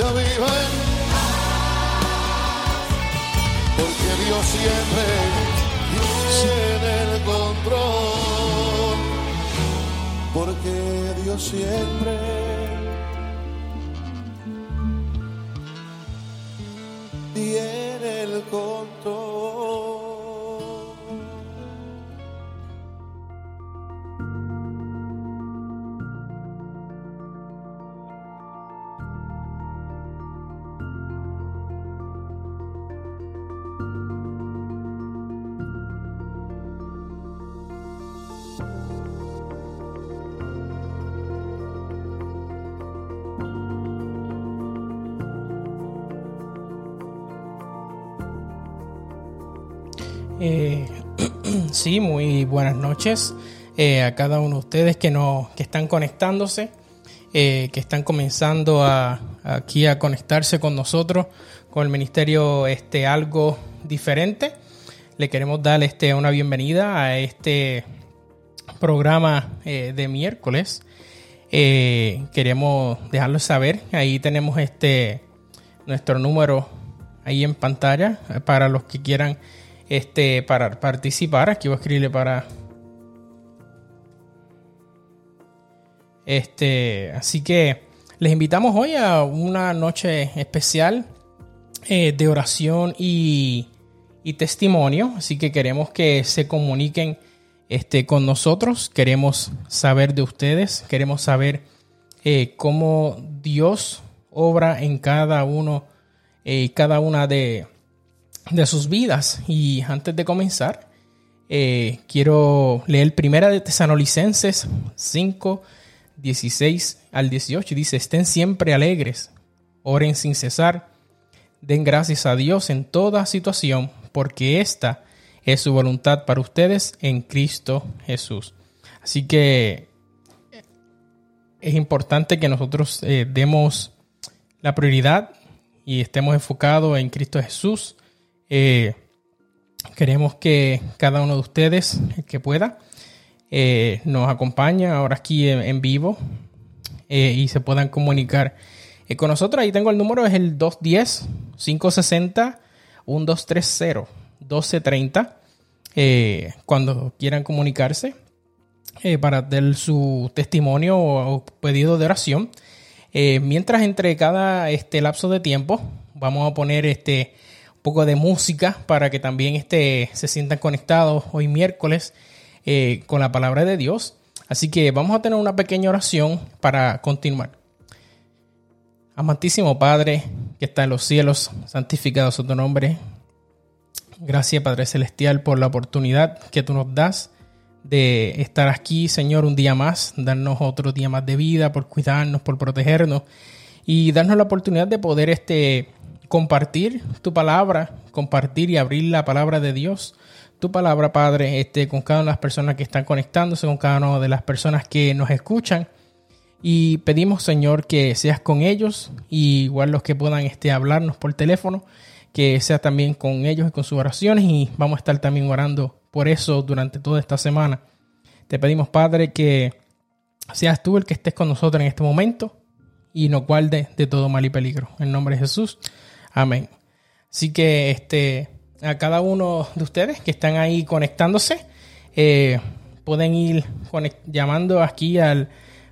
ya viva en porque Dios siempre tiene el control, porque Dios siempre muy buenas noches eh, a cada uno de ustedes que, no, que están conectándose, eh, que están comenzando a, aquí a conectarse con nosotros, con el ministerio este, algo diferente. Le queremos dar este, una bienvenida a este programa de miércoles. queremos dejarlo saber, ahí tenemos este nuestro número ahí en pantalla para los que quieran este, para participar. Aquí voy a escribirle para. Este, así que les invitamos hoy a una noche especial eh, de oración y, y, testimonio. Así que queremos que se comuniquen este, con nosotros. Queremos saber de ustedes. Queremos saber eh, cómo Dios obra en cada uno y eh, cada una de, de sus vidas. Y antes de comenzar, eh, quiero leer primera de Tesanolicenses 5, 16 al 18. Dice, estén siempre alegres, oren sin cesar, den gracias a Dios en toda situación, porque esta es su voluntad para ustedes en Cristo Jesús. Así que es importante que nosotros eh, demos la prioridad y estemos enfocados en Cristo Jesús eh, queremos que cada uno de ustedes que pueda eh, nos acompañe ahora aquí en, vivo eh, y se puedan comunicar con nosotros. Ahí tengo el número, es el 210-560-1230. 1230. cuando quieran comunicarse para dar su testimonio o, pedido de oración. mientras entre cada este lapso de tiempo vamos a poner este poco de música para que también este, se sientan conectados hoy miércoles eh, con la palabra de Dios. Así que vamos a tener una pequeña oración para continuar. Amantísimo Padre que está en los cielos, santificado sea tu nombre. Gracias Padre Celestial por la oportunidad que tú nos das de estar aquí, Señor, un día más, darnos otro día más de vida, por cuidarnos, por protegernos y darnos la oportunidad de poder este, compartir tu palabra, compartir y abrir la palabra de Dios, tu palabra, Padre, este, con cada una de las personas que están conectándose, con cada una de las personas que nos escuchan. Y pedimos, Señor, que seas con ellos igual los que puedan este, hablarnos por teléfono, que sea también con ellos y con sus oraciones. Y vamos a estar también orando por eso durante toda esta semana. Te pedimos, Padre, que seas tú el que estés con nosotros en este momento y nos guarde de todo mal y peligro. En nombre de Jesús. Amén. Así que este, a cada uno de ustedes que están ahí conectándose, eh, pueden ir llamando aquí al,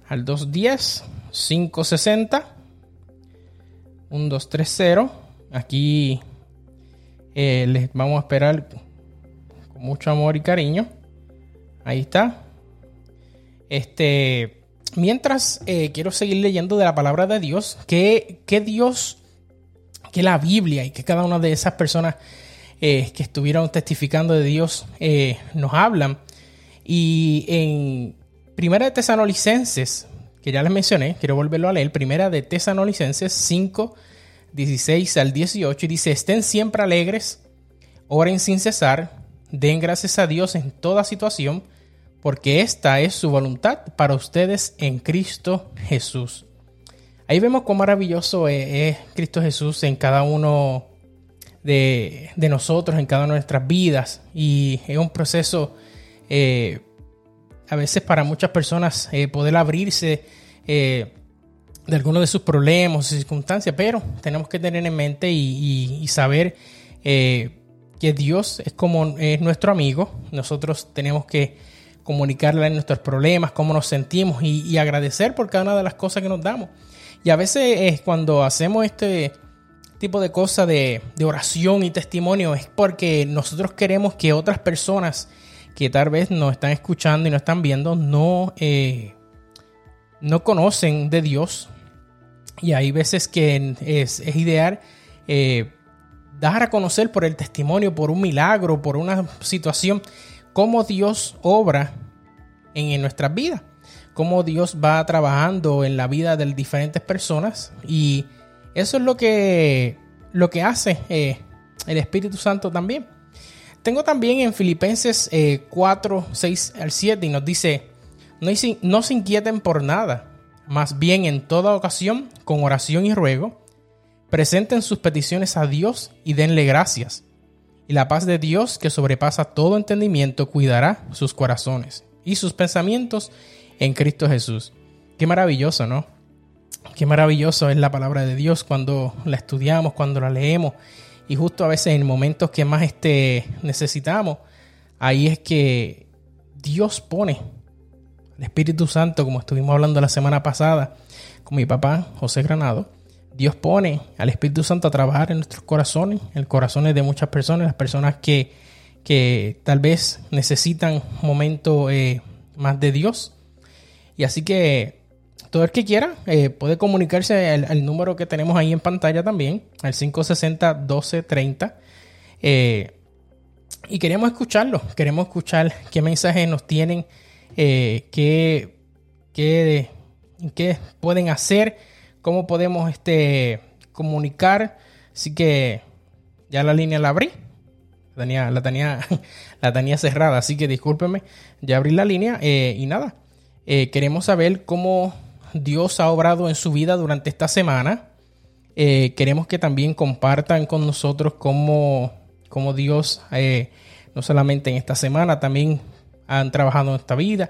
al 210-560. 1230. Aquí eh, les vamos a esperar con mucho amor y cariño. Ahí está. Este, mientras eh, quiero seguir leyendo de la palabra de Dios, que Dios que la Biblia y que cada una de esas personas eh, que estuvieron testificando de Dios eh, nos hablan. Y en Primera de Tesanolicenses, que ya les mencioné, quiero volverlo a leer, Primera de Tesanolicenses 5, 16 al 18, y dice, estén siempre alegres, oren sin cesar, den gracias a Dios en toda situación, porque esta es su voluntad para ustedes en Cristo Jesús. Ahí vemos cuán maravilloso es, Cristo Jesús en cada uno de, nosotros, en cada una de nuestras vidas. Y es un proceso, eh, a veces para muchas personas, eh, poder abrirse eh, de algunos de sus problemas circunstancias, pero tenemos que tener en mente y, saber que Dios es como es nuestro amigo. Nosotros tenemos que comunicarle nuestros problemas, cómo nos sentimos y, agradecer por cada una de las cosas que nos damos. Y a veces es cuando hacemos este tipo de cosas de, oración y testimonio es porque nosotros queremos que otras personas que tal vez nos están escuchando y nos están viendo no, eh, no conocen de Dios, y hay veces que es, ideal eh, dar a conocer por el testimonio, por un milagro, por una situación, cómo Dios obra en, nuestras vidas, cómo Dios va trabajando en la vida de diferentes personas. Y eso es lo que, lo que hace eh, el Espíritu Santo también. Tengo también en Filipenses 4, eh, 6 al 7 y nos dice, no, no se inquieten por nada más bien en toda ocasión, con oración y ruego, presenten sus peticiones a Dios y denle gracias. Y la paz de Dios, que sobrepasa todo entendimiento, cuidará sus corazones y sus pensamientos en Cristo Jesús. Qué maravilloso, ¿no? Qué maravilloso es la palabra de Dios cuando la estudiamos, cuando la leemos. Y justo a veces en momentos que más este, necesitamos, ahí es que Dios pone el Espíritu Santo, como estuvimos hablando la semana pasada con mi papá José Granado, Dios pone al Espíritu Santo a trabajar en nuestros corazones, en los corazones de muchas personas, las personas que, que tal vez necesitan un momento eh, más de Dios. Y así que todo el que quiera eh, puede comunicarse al, número que tenemos ahí en pantalla también, al 560-1230. Eh, y queremos escucharlo, queremos escuchar qué mensajes nos tienen eh, qué, pueden hacer, cómo podemos este, comunicar. Así que ya la línea la abrí. Tenía, la tenía, la tenía cerrada, así que discúlpeme. Ya abrí la línea y nada. Eh, queremos saber cómo Dios ha obrado en su vida durante esta semana. queremos que también compartan con nosotros cómo, cómo Dios, no solamente en esta semana, también han trabajado en esta vida.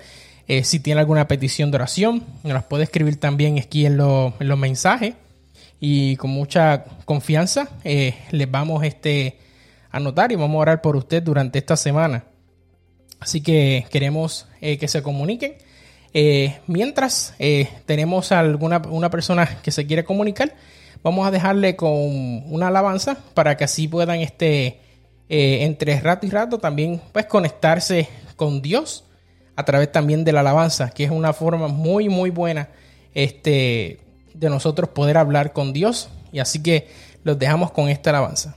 Eh, si tiene alguna petición de oración, nos las puede escribir también aquí en, los mensajes. Y con mucha confianza eh, les vamos este, a anotar y vamos a orar por usted durante esta semana. Así que queremos eh, que se comuniquen. Mientras tenemos alguna una persona que se quiere comunicar, vamos a dejarle con una alabanza para que así puedan este, entre rato y rato también pues conectarse con Dios a través también de la alabanza, que es una forma muy, muy buena este, de nosotros poder hablar con Dios. Y así que los dejamos con esta alabanza.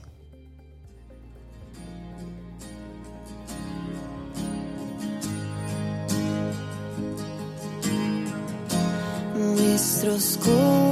Nuestros corazones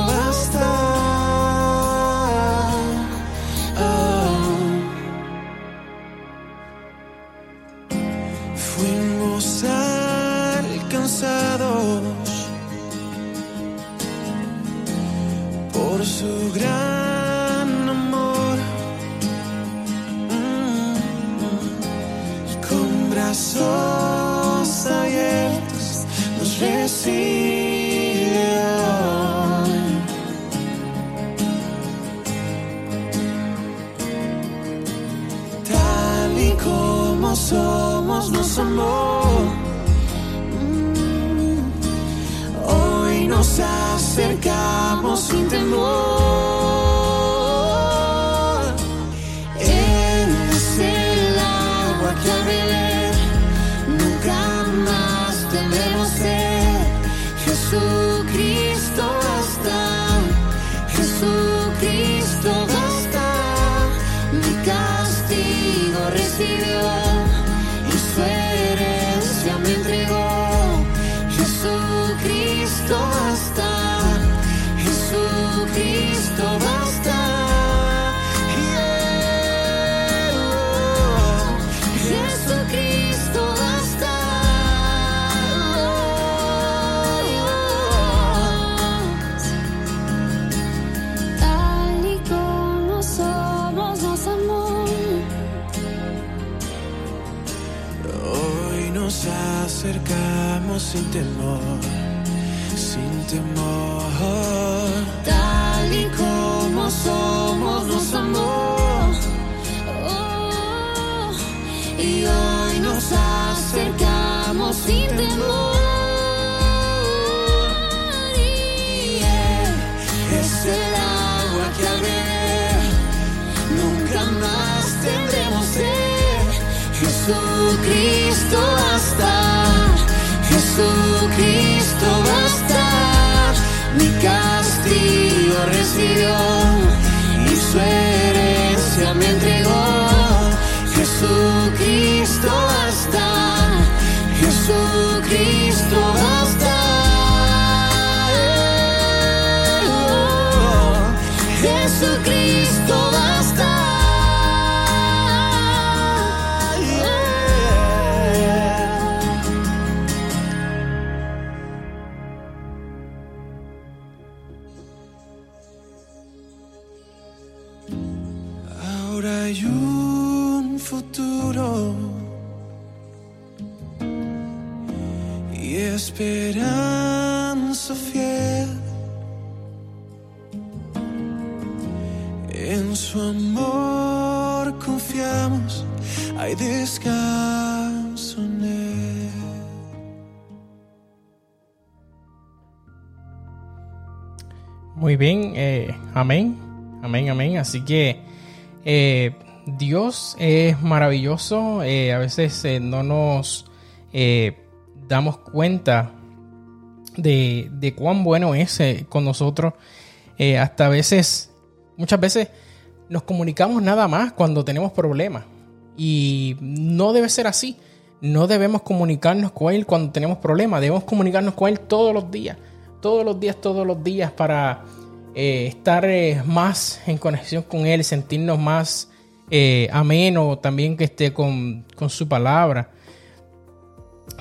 bien, eh, amén, amén, amén. Así que eh, Dios es maravilloso. eh, a veces no nos damos cuenta de, de cuán bueno es con nosotros. Hasta a veces, muchas veces nos comunicamos nada más cuando tenemos problemas. Y no debe ser así. No debemos comunicarnos con Él cuando tenemos problemas. Debemos comunicarnos con Él todos los días. Todos los días, todos los días para eh, estar eh, más en conexión con Él, sentirnos más eh, ameno también que esté con, con su palabra.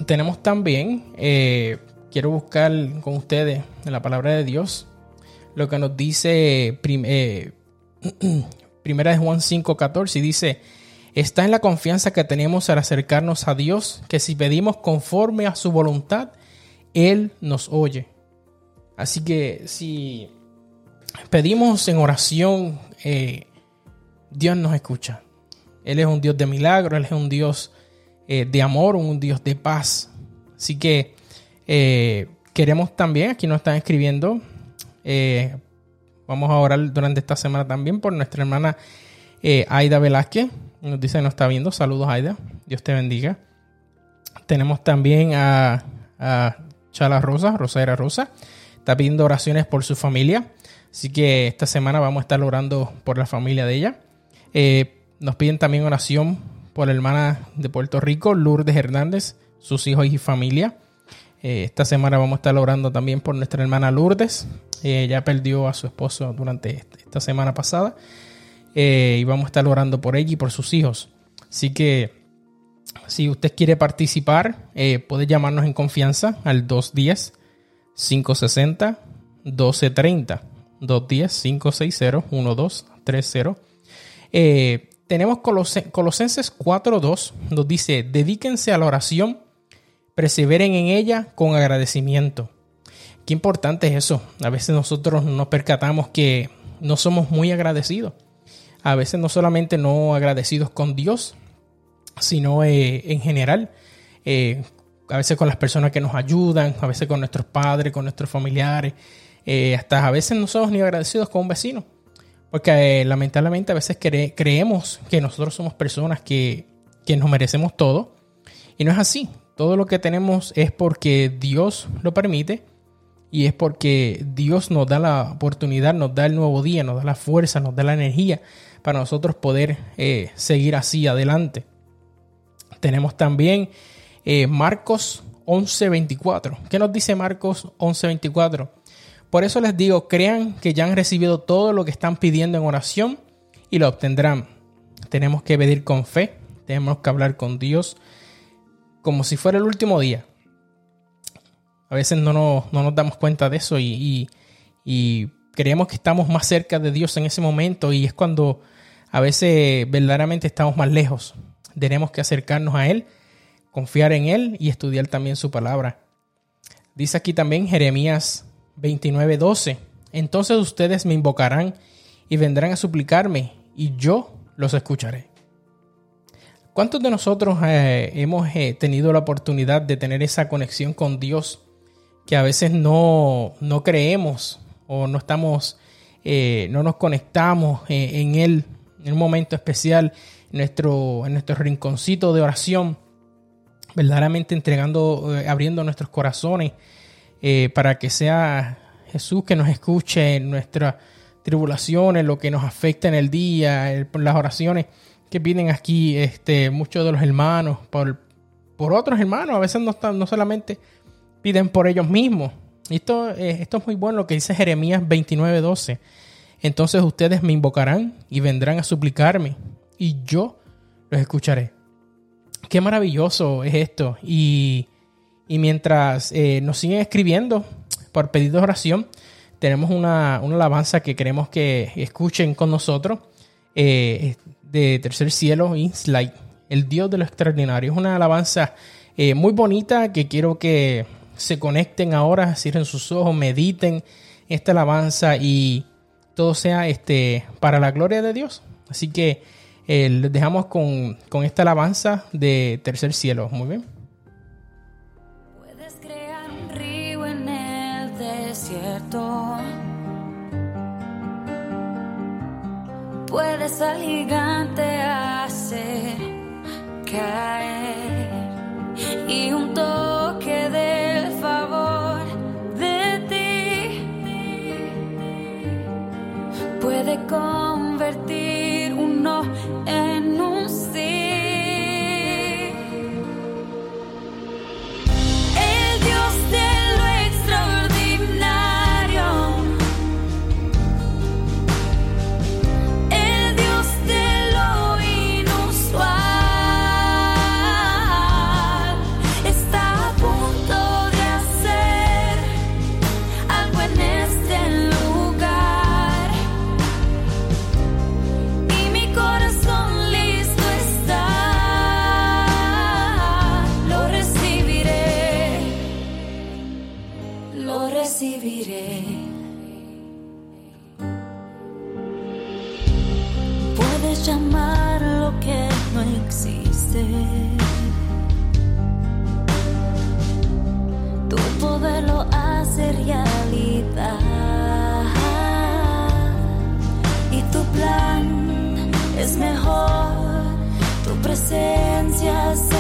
Tenemos también, eh, quiero buscar con ustedes en la palabra de Dios lo que nos dice prim- Primera de Juan 5:14 y dice, está en la confianza que tenemos al acercarnos a Dios, que si pedimos conforme a su voluntad, Él nos oye. Así que si pedimos en oración, eh, Dios nos escucha. Él es un Dios de milagro, Él es un Dios eh, de amor, un Dios de paz. Así que eh, queremos también, aquí nos están escribiendo, vamos a orar durante esta semana también por nuestra hermana Aida Velázquez. Nos dice que nos está viendo. Saludos, Aida. Dios te bendiga. Tenemos también a, a Chala Rosa, Rosera Rosa. Está pidiendo oraciones por su familia. Así que esta semana vamos a estar orando por la familia de ella. Eh, nos piden también oración por la hermana de Puerto Rico, Lourdes Hernández, sus hijos y familia. Eh, esta semana vamos a estar orando también por nuestra hermana Lourdes. Eh, ella perdió a su esposo durante esta semana pasada. Eh, y vamos a estar orando por ella y por sus hijos. Así que si usted quiere participar, puede llamarnos en confianza al 210-560-1230. 210-560-1230. Eh, tenemos Colose- Colosenses 4.2. Nos dice, dedíquense a la oración, perseveren en ella con agradecimiento. Qué importante es eso. A veces nosotros nos percatamos que no somos muy agradecidos. A veces no solamente no agradecidos con Dios, sino eh, en general. Eh, a veces con las personas que nos ayudan, a veces con nuestros padres, con nuestros familiares, eh, hasta a veces no somos ni agradecidos con un vecino. Porque lamentablemente a veces creemos que nosotros somos personas que, que nos merecemos todo. Y no es así. Todo lo que tenemos es porque Dios lo permite y es porque Dios nos da la oportunidad, nos da el nuevo día, nos da la fuerza, nos da la energía para nosotros poder eh, seguir así adelante. Tenemos también eh, Marcos 11:24. ¿Qué nos dice Marcos 11:24? Por eso les digo, crean que ya han recibido todo lo que están pidiendo en oración y lo obtendrán. Tenemos que pedir con fe, tenemos que hablar con Dios como si fuera el último día. A veces no nos, damos cuenta de eso y, creemos que estamos más cerca de Dios en ese momento y es cuando a veces verdaderamente estamos más lejos. Tenemos que acercarnos a Él, confiar en Él y estudiar también su palabra. Dice aquí también Jeremías 29:12. Entonces ustedes me invocarán y vendrán a suplicarme y yo los escucharé. ¿Cuántos de nosotros eh, hemos eh, tenido la oportunidad de tener esa conexión con Dios que a veces no, no creemos o no estamos, eh, no nos conectamos en Él en un momento especial, en nuestro, en nuestro rinconcito de oración, verdaderamente entregando, abriendo nuestros corazones para que sea Jesús que nos escuche en nuestras tribulaciones, lo que nos afecta en el día, las oraciones que piden aquí este, muchos de los hermanos, por, por otros hermanos, a veces no, no solamente piden por ellos mismos. Esto, eh, esto es muy bueno lo que dice Jeremías 29:12. Entonces ustedes me invocarán y vendrán a suplicarme y yo los escucharé. Qué maravilloso es esto. Y, mientras eh, nos siguen escribiendo por pedido de oración, tenemos una, alabanza que queremos que escuchen con nosotros eh, de Tercer Cielo, Insight, el Dios de lo extraordinario. Es una alabanza muy bonita que quiero que se conecten ahora, cierren sus ojos, mediten esta alabanza y todo sea este, para la gloria de Dios. Así que eh, les dejamos con, con esta alabanza de Tercer Cielo. Muy bien. Puedes al gigante hacer caer y un toque del favor de ti puede convertir llamar lo que no existe. Tu poder lo hace realidad. Y tu plan es mejor. Tu presencia se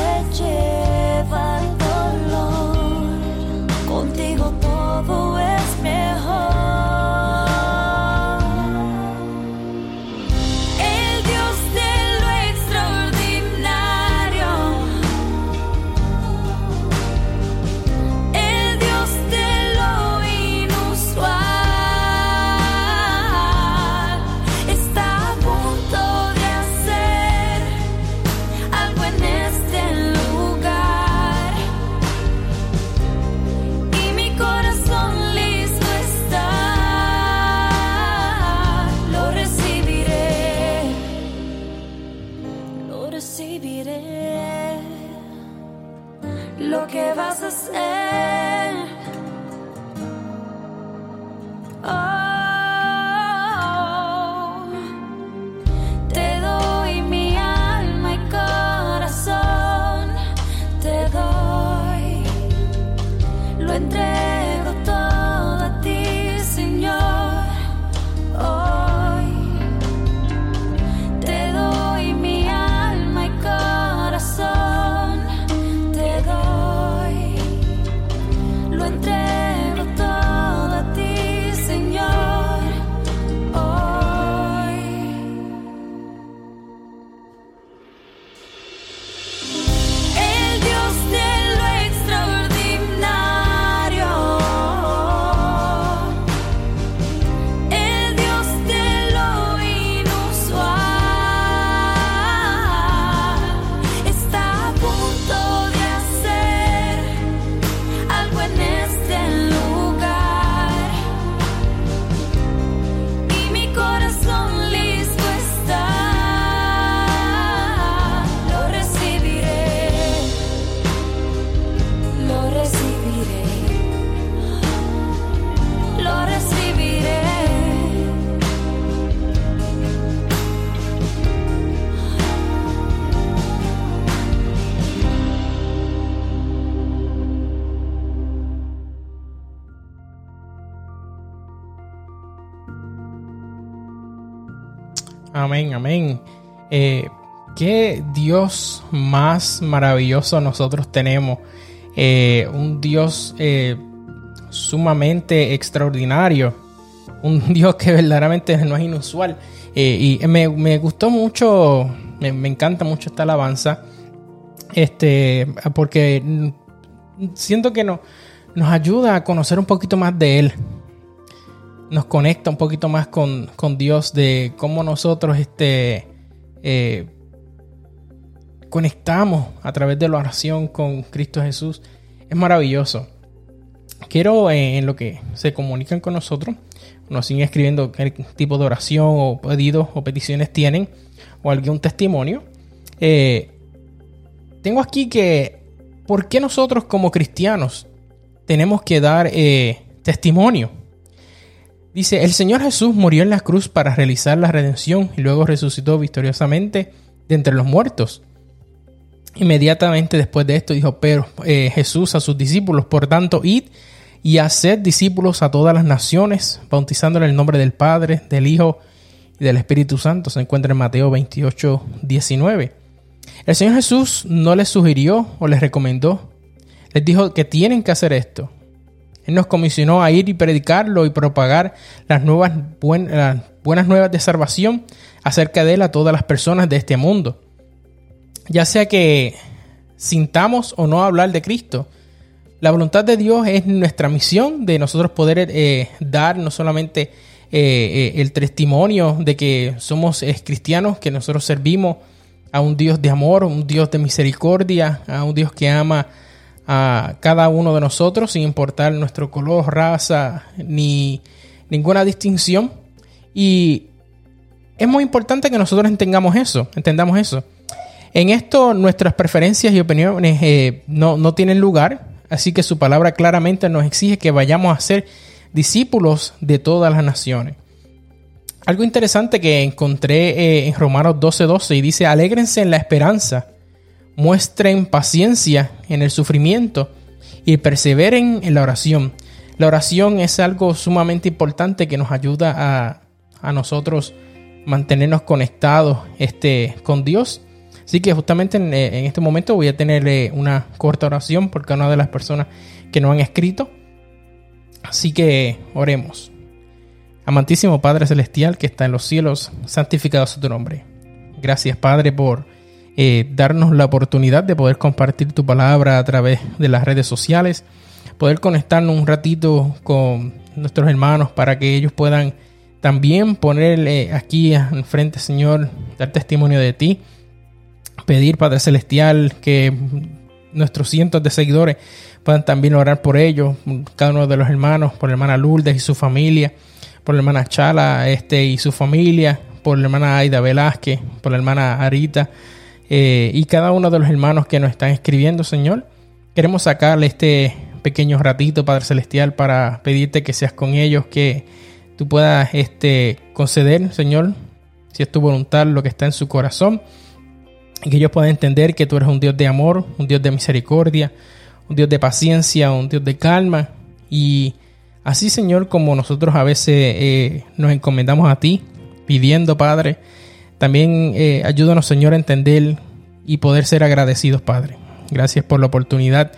Amén, amén. Eh, qué Dios más maravilloso nosotros tenemos. Eh, un Dios eh, sumamente extraordinario. Un Dios que verdaderamente no es inusual. Y me, me gustó mucho, me, me encanta mucho esta alabanza. Este, porque siento que no, nos ayuda a conocer un poquito más de Él nos conecta un poquito más con, con Dios de cómo nosotros este, eh, conectamos a través de la oración con Cristo Jesús. Es maravilloso. Quiero eh, en lo que se comunican con nosotros, nos siguen escribiendo qué tipo de oración o pedidos o peticiones tienen o algún testimonio. Eh, tengo aquí que, ¿por qué nosotros como cristianos tenemos que dar testimonio? Dice, el Señor Jesús murió en la cruz para realizar la redención y luego resucitó victoriosamente de entre los muertos. Inmediatamente después de esto dijo pero, eh, Jesús a sus discípulos, por tanto, id y haced discípulos a todas las naciones, bautizándole el nombre del Padre, del Hijo y del Espíritu Santo. Se encuentra en Mateo 28, 19. El Señor Jesús no les sugirió o les recomendó, les dijo que tienen que hacer esto. Nos comisionó a ir y predicarlo y propagar las, nuevas, buen- las buenas nuevas de salvación acerca de él a todas las personas de este mundo. Ya sea que sintamos o no hablar de Cristo, la voluntad de Dios es nuestra misión de nosotros poder eh, dar no solamente eh, eh, el testimonio de que somos cristianos, que nosotros servimos a un Dios de amor, un Dios de misericordia, a un Dios que ama a cada uno de nosotros sin importar nuestro color, raza, ni ninguna distinción. Y es muy importante que nosotros entendamos eso, entendamos eso. En esto nuestras preferencias y opiniones eh, no, no tienen lugar, así que su palabra claramente nos exige que vayamos a ser discípulos de todas las naciones. Algo interesante que encontré eh, en Romanos 12:12 y dice, alégrense en la esperanza, muestren paciencia en el sufrimiento y perseveren en la oración. La oración es algo sumamente importante que nos ayuda a, a nosotros mantenernos conectados este, con Dios. Así que justamente en, eh, en este momento voy a tener una corta oración por cada una de las personas que nos han escrito. Así que oremos. Amantísimo Padre Celestial que está en los cielos, santificado sea tu nombre. Gracias Padre por eh, darnos la oportunidad de poder compartir tu palabra a través de las redes sociales, poder conectarnos un ratito con nuestros hermanos para que ellos puedan también ponerle aquí enfrente, Señor, dar testimonio de ti, pedir Padre Celestial que nuestros cientos de seguidores puedan también orar por ellos, cada uno de los hermanos, por la hermana Lourdes y su familia, por la hermana Chala este, y su familia, por la hermana Aida Velázquez, por la hermana Arita eh, y cada uno de los hermanos que nos están escribiendo, Señor. Queremos sacarle este pequeño ratito, Padre Celestial, para pedirte que seas con ellos, que tú puedas este, conceder, Señor, si es tu voluntad, lo que está en su corazón, y que ellos puedan entender que tú eres un Dios de amor, un Dios de misericordia, un Dios de paciencia, un Dios de calma. Y así, Señor, como nosotros a veces eh, nos encomendamos a ti, pidiendo, Padre, también eh, ayúdanos, Señor, a entender y poder ser agradecidos, Padre. Gracias por la oportunidad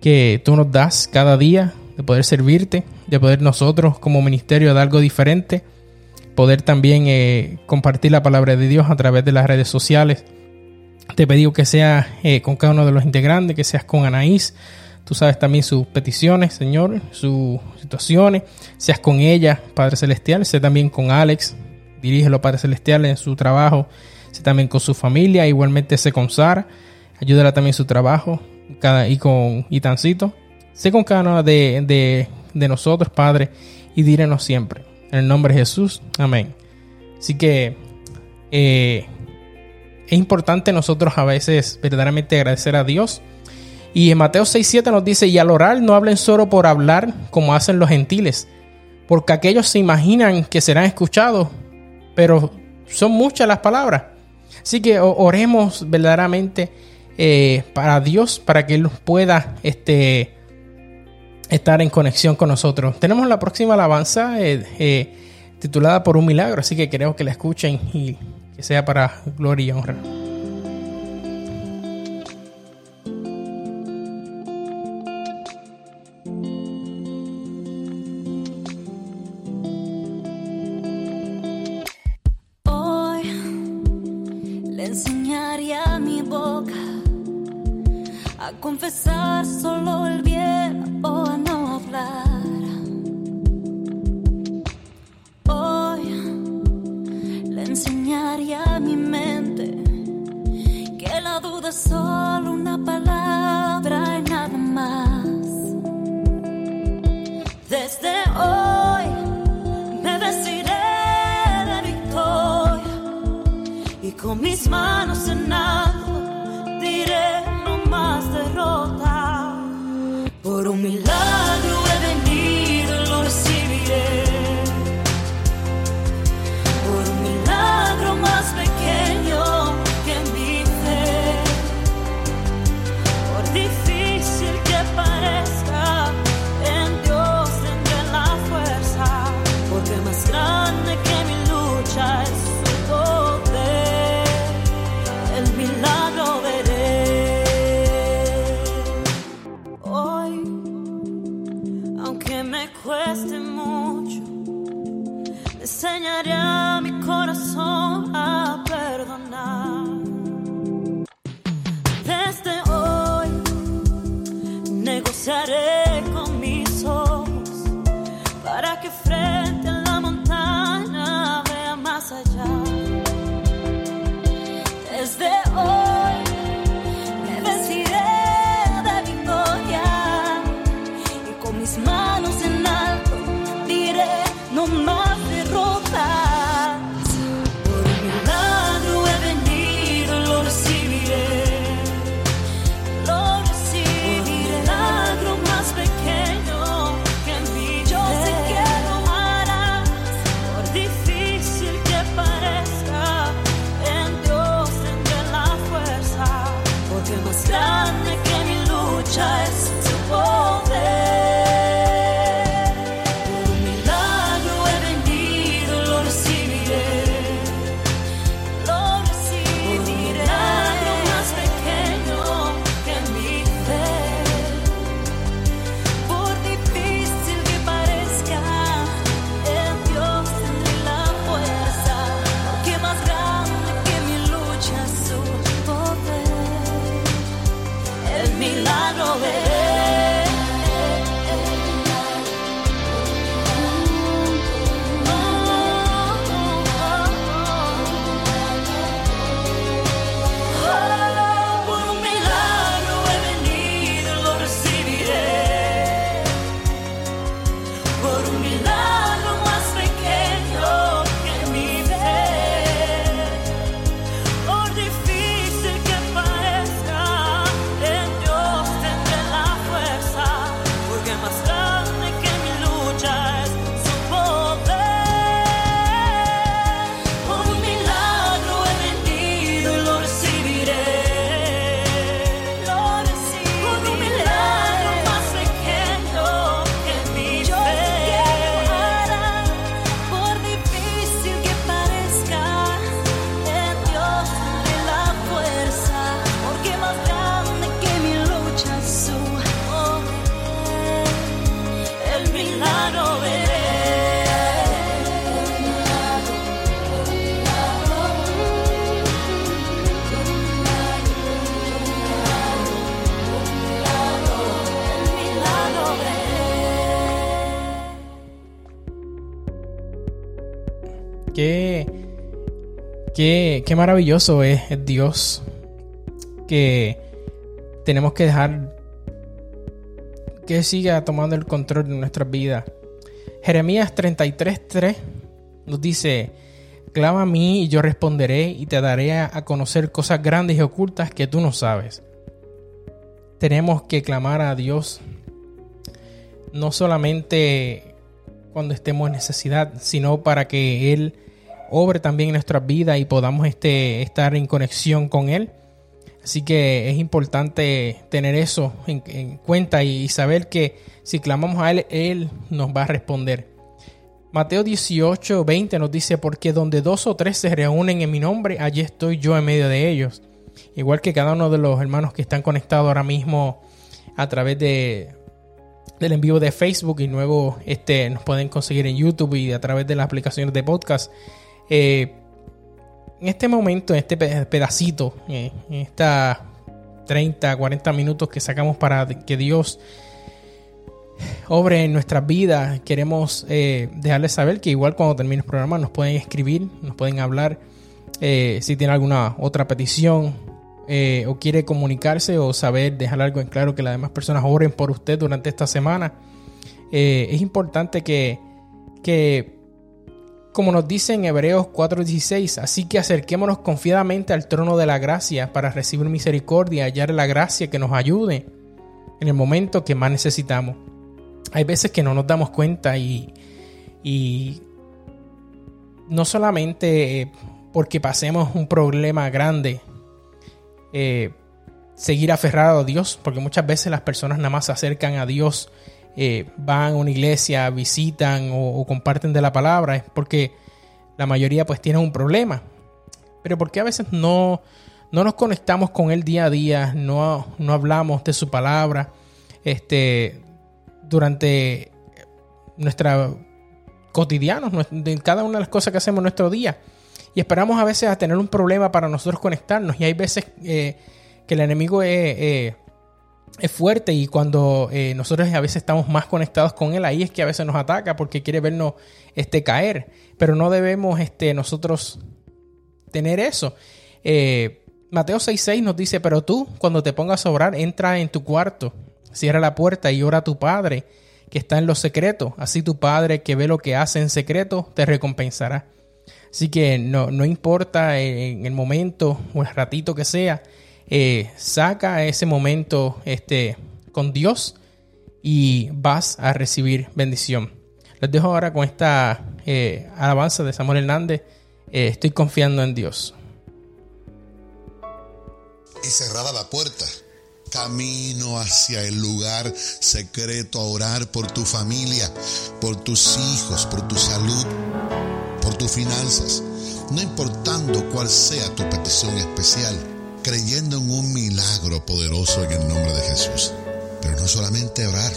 que tú nos das cada día de poder servirte, de poder nosotros como ministerio dar algo diferente, poder también eh, compartir la palabra de Dios a través de las redes sociales. Te pedí que sea eh, con cada uno de los integrantes, que seas con Anaís. Tú sabes también sus peticiones, Señor, sus situaciones. Seas con ella, Padre Celestial. Sé también con Alex. Dirígelo, Padre Celestial, en su trabajo. También con su familia. Igualmente sé con Sara. Ayúdala también en su trabajo. Cada, y con Itancito. Sé con cada uno de, de, de nosotros, Padre. Y dírenos siempre. En el nombre de Jesús. Amén. Así que eh, es importante nosotros a veces verdaderamente agradecer a Dios. Y en Mateo 6.7 nos dice, y al orar no hablen solo por hablar como hacen los gentiles, porque aquellos se imaginan que serán escuchados, pero son muchas las palabras. Así que oremos verdaderamente eh, para Dios, para que Él pueda este, estar en conexión con nosotros. Tenemos la próxima alabanza eh, eh, titulada Por un milagro, así que queremos que la escuchen y que sea para gloria y honra. A confesar solo el bien Qué, qué, qué maravilloso es, Dios que tenemos que dejar que siga tomando el control de nuestras vidas. Jeremías 33:3 nos dice, clama a mí y yo responderé y te daré a conocer cosas grandes y ocultas que tú no sabes. Tenemos que clamar a Dios no solamente cuando estemos en necesidad, sino para que Él obre también en nuestras vidas y podamos este, estar en conexión con Él. Así que es importante tener eso en, cuenta y, saber que si clamamos a Él, Él nos va a responder. Mateo 18, 20 nos dice, porque donde dos o tres se reúnen en mi nombre, allí estoy yo en medio de ellos. Igual que cada uno de los hermanos que están conectados ahora mismo a través de, del envío de Facebook y luego este, nos pueden conseguir en YouTube y a través de las aplicaciones de podcast. Eh, en este momento, en este pedacito, eh, en esta 30, 40 minutos que sacamos para que Dios obre en nuestras vidas, queremos eh, dejarles saber que igual cuando termine el programa nos pueden escribir, nos pueden hablar si tienen alguna otra petición o quiere comunicarse o saber, dejar algo en claro que las demás personas oren por usted durante esta semana. es importante que, que como nos dice en Hebreos 4:16, así que acerquémonos confiadamente al trono de la gracia para recibir misericordia y hallar la gracia que nos ayude en el momento que más necesitamos. Hay veces que no nos damos cuenta y, y no solamente eh, porque pasemos un problema grande, eh, seguir aferrado a Dios, porque muchas veces las personas nada más se acercan a Dios eh, van a una iglesia, visitan o, comparten de la palabra, es porque la mayoría pues tiene un problema. Pero porque a veces no, no nos conectamos con Él día a día, no, no hablamos de su palabra este, durante nuestra cotidianos, de cada una de las cosas que hacemos en nuestro día. Y esperamos a veces a tener un problema para nosotros conectarnos. Y hay veces eh, que el enemigo es, es fuerte y cuando eh, nosotros a veces estamos más conectados con él, ahí es que a veces nos ataca porque quiere vernos este, caer. Pero no debemos este, nosotros tener eso. Eh, Mateo 6:6 nos dice, pero tú cuando te pongas a orar, entra en tu cuarto, cierra la puerta y ora a tu Padre que está en los secretos. Así tu Padre que ve lo que hace en secreto te recompensará. Así que no, no importa en el momento o el ratito que sea, eh, saca ese momento este, con Dios y vas a recibir bendición. Les dejo ahora con esta eh, alabanza de Samuel Hernández. Eh, estoy confiando en Dios. Y cerrada la puerta, camino hacia el lugar secreto a orar por tu familia, por tus hijos, por tu salud, por tus finanzas, no importando cuál sea tu petición especial creyendo en un milagro poderoso en el nombre de Jesús. Pero no solamente orar,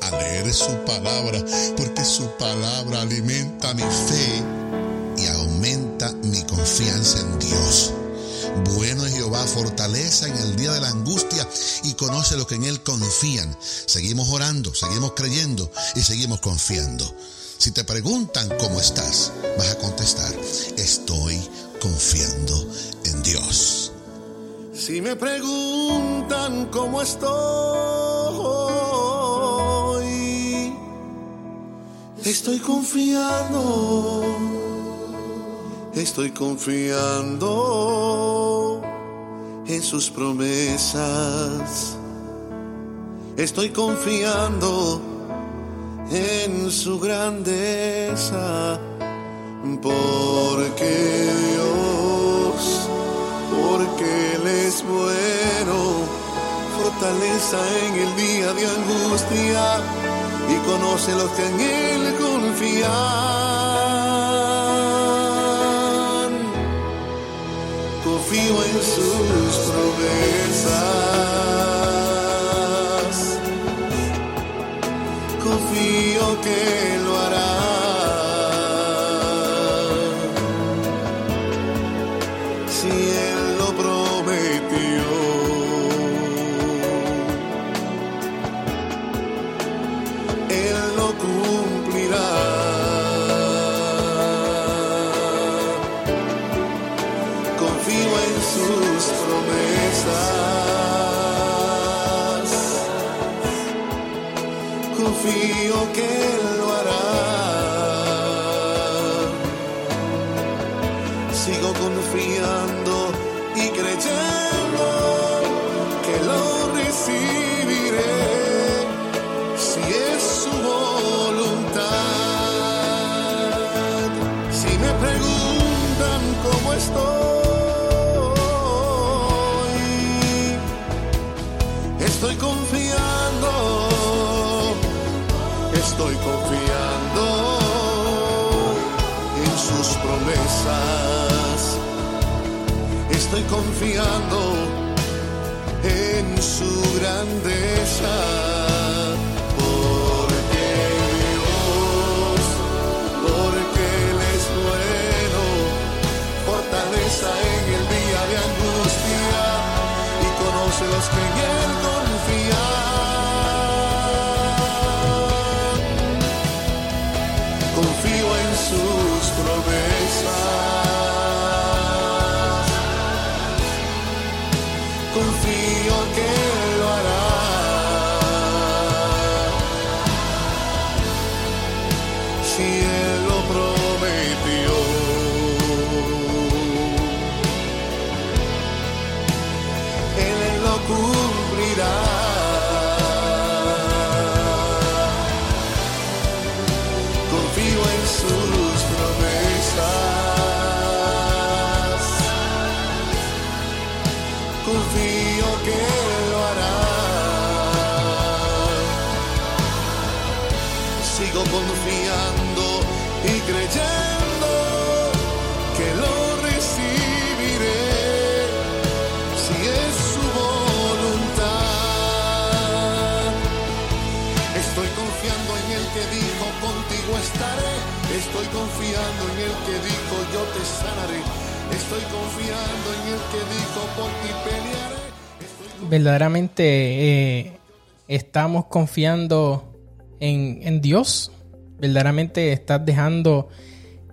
a leer su palabra, porque su palabra alimenta mi fe y aumenta mi confianza en Dios. Bueno es Jehová, fortaleza en el día de la angustia y conoce lo que en Él confían. Seguimos orando, seguimos creyendo y seguimos confiando. Si te preguntan cómo estás, vas a contestar, estoy confiando en Dios. Si me preguntan cómo estoy, estoy confiando, estoy confiando en sus promesas, estoy confiando en su grandeza, porque Dios porque Él es bueno, fortaleza en el día de angustia y conoce los que en Él confían. Confío en sus promesas, confío que Sigo confiando y creyendo que lo recibiré si es su voluntad. Si me preguntan cómo estoy, estoy confiando, estoy confiando confiando en su grandeza. Él confiando en el que dijo yo te sanaré. Estoy confiando en el que dijo por ti pelearé. verdaderamente eh, estamos confiando en, en Dios. Verdaderamente estás dejando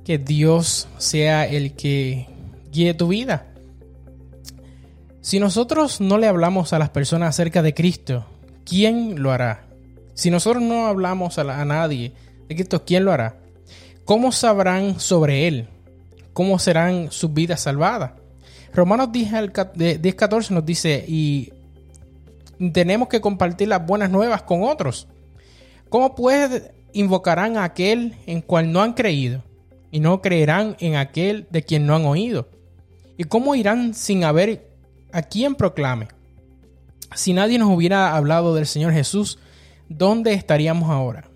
que Dios sea el que guíe tu vida. Si nosotros no le hablamos a las personas acerca de Cristo, ¿quién lo hará? Si nosotros no hablamos a, a nadie de Cristo, ¿quién lo hará? ¿Cómo sabrán sobre Él? ¿Cómo serán sus vidas salvadas? Romanos 10, al ca- de- 10, 14 nos dice, y tenemos que compartir las buenas nuevas con otros. ¿Cómo pues invocarán a aquel en cual no han creído? Y no creerán en aquel de quien no han oído. ¿Y cómo irán sin haber a quien proclame? Si nadie nos hubiera hablado del Señor Jesús, ¿dónde estaríamos ahora?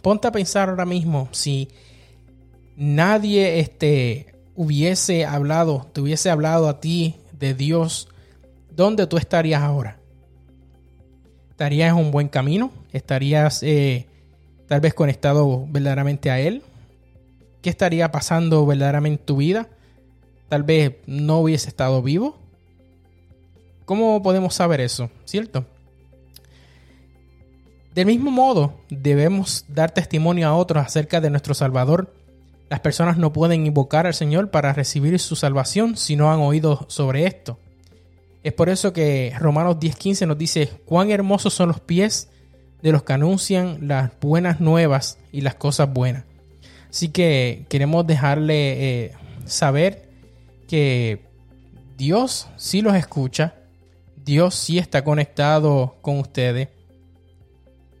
Ponte a pensar ahora mismo si nadie este, hubiese hablado, te hubiese hablado a ti de Dios, ¿dónde tú estarías ahora? ¿Estarías en un buen camino? ¿Estarías eh, tal vez conectado verdaderamente a Él? ¿Qué estaría pasando verdaderamente en tu vida? Tal vez no hubiese estado vivo. ¿Cómo podemos saber eso? ¿Cierto? Del mismo modo, debemos dar testimonio a otros acerca de nuestro Salvador. Las personas no pueden invocar al Señor para recibir su salvación si no han oído sobre esto. Es por eso que Romanos 10:15 nos dice, cuán hermosos son los pies de los que anuncian las buenas nuevas y las cosas buenas. Así que queremos dejarle eh, saber que Dios sí los escucha, Dios sí está conectado con ustedes.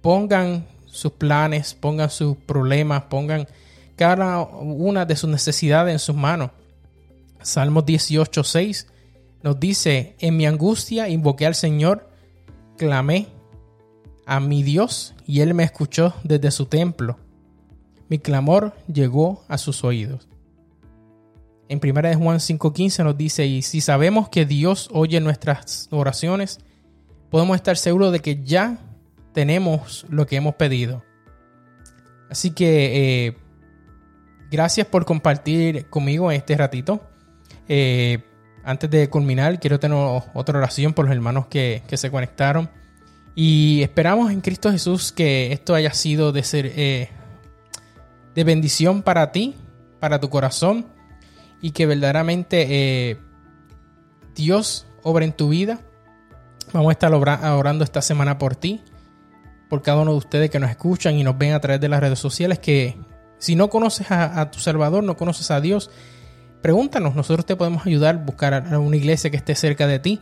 Pongan sus planes, pongan sus problemas, pongan cada una de sus necesidades en sus manos. Salmos 18, 6 nos dice, en mi angustia invoqué al Señor, clamé a mi Dios y Él me escuchó desde su templo. Mi clamor llegó a sus oídos. En 1 de Juan 5:15 nos dice, y si sabemos que Dios oye nuestras oraciones, podemos estar seguros de que ya tenemos lo que hemos pedido. Así que eh, gracias por compartir conmigo este ratito. Eh, antes de culminar, quiero tener otra oración por los hermanos que, se conectaron. Y esperamos en Cristo Jesús que esto haya sido de, ser, eh, de bendición para ti, para tu corazón. Y que verdaderamente eh, Dios obra en tu vida. Vamos a estar orando esta semana por ti. por cada uno de ustedes que nos escuchan y nos ven a través de las redes sociales que si no conoces a, a tu Salvador, no conoces a Dios, pregúntanos, nosotros te podemos ayudar, buscar a una iglesia que esté cerca de ti.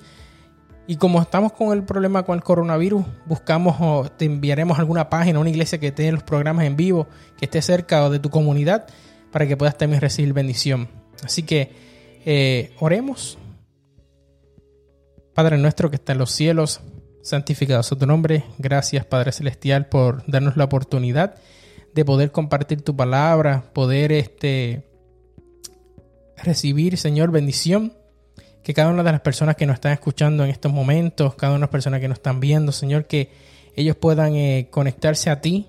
Y como estamos con el problema con el coronavirus, buscamos o te enviaremos alguna página, una iglesia que tenga los programas en vivo, que esté cerca de tu comunidad, para que puedas también recibir bendición. Así que eh, oremos. Padre nuestro que está en los cielos, santificado sea tu nombre. Gracias Padre Celestial por darnos la oportunidad de poder compartir tu palabra, poder este, recibir, Señor, bendición. Que cada una de las personas que nos están escuchando en estos momentos, cada una de las personas que nos están viendo, Señor, que ellos puedan eh, conectarse a ti,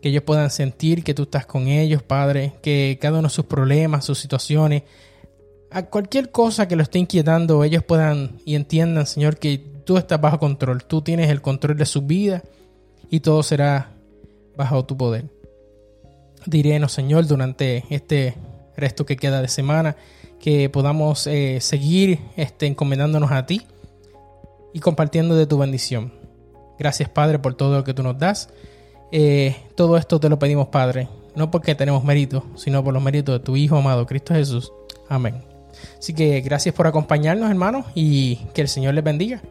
que ellos puedan sentir que tú estás con ellos, Padre, que cada uno de sus problemas, sus situaciones, a cualquier cosa que lo esté inquietando, ellos puedan y entiendan, Señor, que tú estás bajo control, tú tienes el control de su vida y todo será bajo tu poder. Dirénos, Señor, durante este resto que queda de semana, que podamos eh, seguir este, encomendándonos a ti y compartiendo de tu bendición. Gracias, Padre, por todo lo que tú nos das. Eh, todo esto te lo pedimos, Padre, no porque tenemos mérito, sino por los méritos de tu Hijo amado, Cristo Jesús. Amén. Así que gracias por acompañarnos, hermanos, y que el Señor les bendiga.